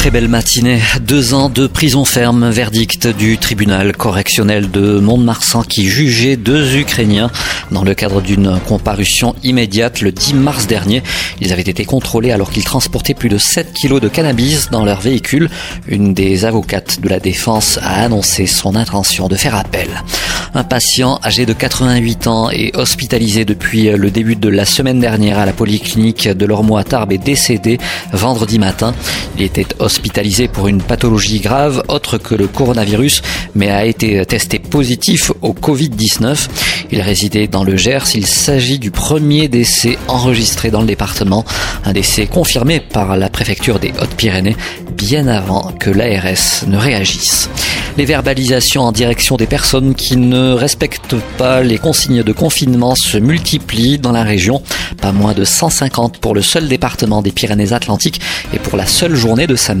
Très belle matinée. Deux ans de prison ferme, verdict du tribunal correctionnel de Mont-de-Marsan qui jugeait deux Ukrainiens dans le cadre d'une comparution immédiate le 10 mars dernier. Ils avaient été contrôlés alors qu'ils transportaient plus de 7 kilos de cannabis dans leur véhicule. Une des avocates de la défense a annoncé son intention de faire appel. Un patient âgé de 88 ans est hospitalisé depuis le début de la semaine dernière à la polyclinique de l'Ormeau Tarbes est décédé vendredi matin. Il était pour une pathologie grave autre que le coronavirus mais a été testé positif au Covid-19. Il résidait dans le Gers. Il s'agit du premier décès enregistré dans le département. Un décès confirmé par la préfecture des Hautes-Pyrénées bien avant que l'ARS ne réagisse. Les verbalisations en direction des personnes qui ne respectent pas les consignes de confinement se multiplient dans la région. Pas moins de 150 pour le seul département des Pyrénées-Atlantiques et pour la seule journée de samedi.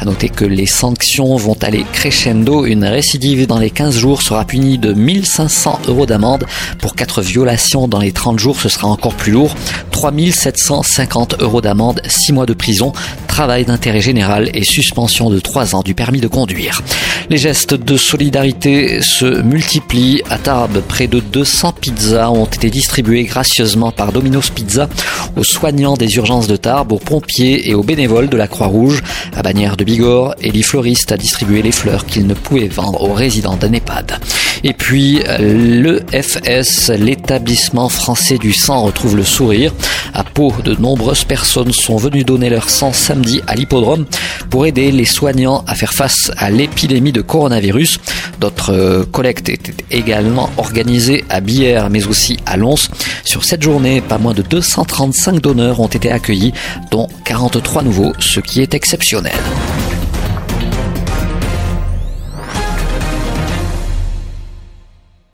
À noter que les sanctions vont aller crescendo. Une récidive dans les 15 jours sera punie de 1500 euros d'amende. Pour 4 violations dans les 30 jours, ce sera encore plus lourd. 3750 euros d'amende, 6 mois de prison, travail d'intérêt général et suspension de 3 ans du permis de conduire. Les gestes de solidarité se multiplient. À Tarbes, près de 200 pizzas ont été distribuées gracieusement par Domino's Pizza aux soignants des urgences de Tarbes, aux pompiers et aux bénévoles de la Croix-Rouge. À Bagnères de Bigorre, Elie Floriste a distribué les fleurs qu'il ne pouvait vendre aux résidents d'un. Et puis, le FS, l'établissement français du sang, retrouve le sourire. À Pau, de nombreuses personnes sont venues donner leur sang samedi à l'hippodrome pour aider les soignants à faire face à l'épidémie de coronavirus. D'autres collectes étaient également organisées à Bière mais aussi à Lons. Sur cette journée, pas moins de 235 donneurs ont été accueillis, dont 43 nouveaux, ce qui est exceptionnel.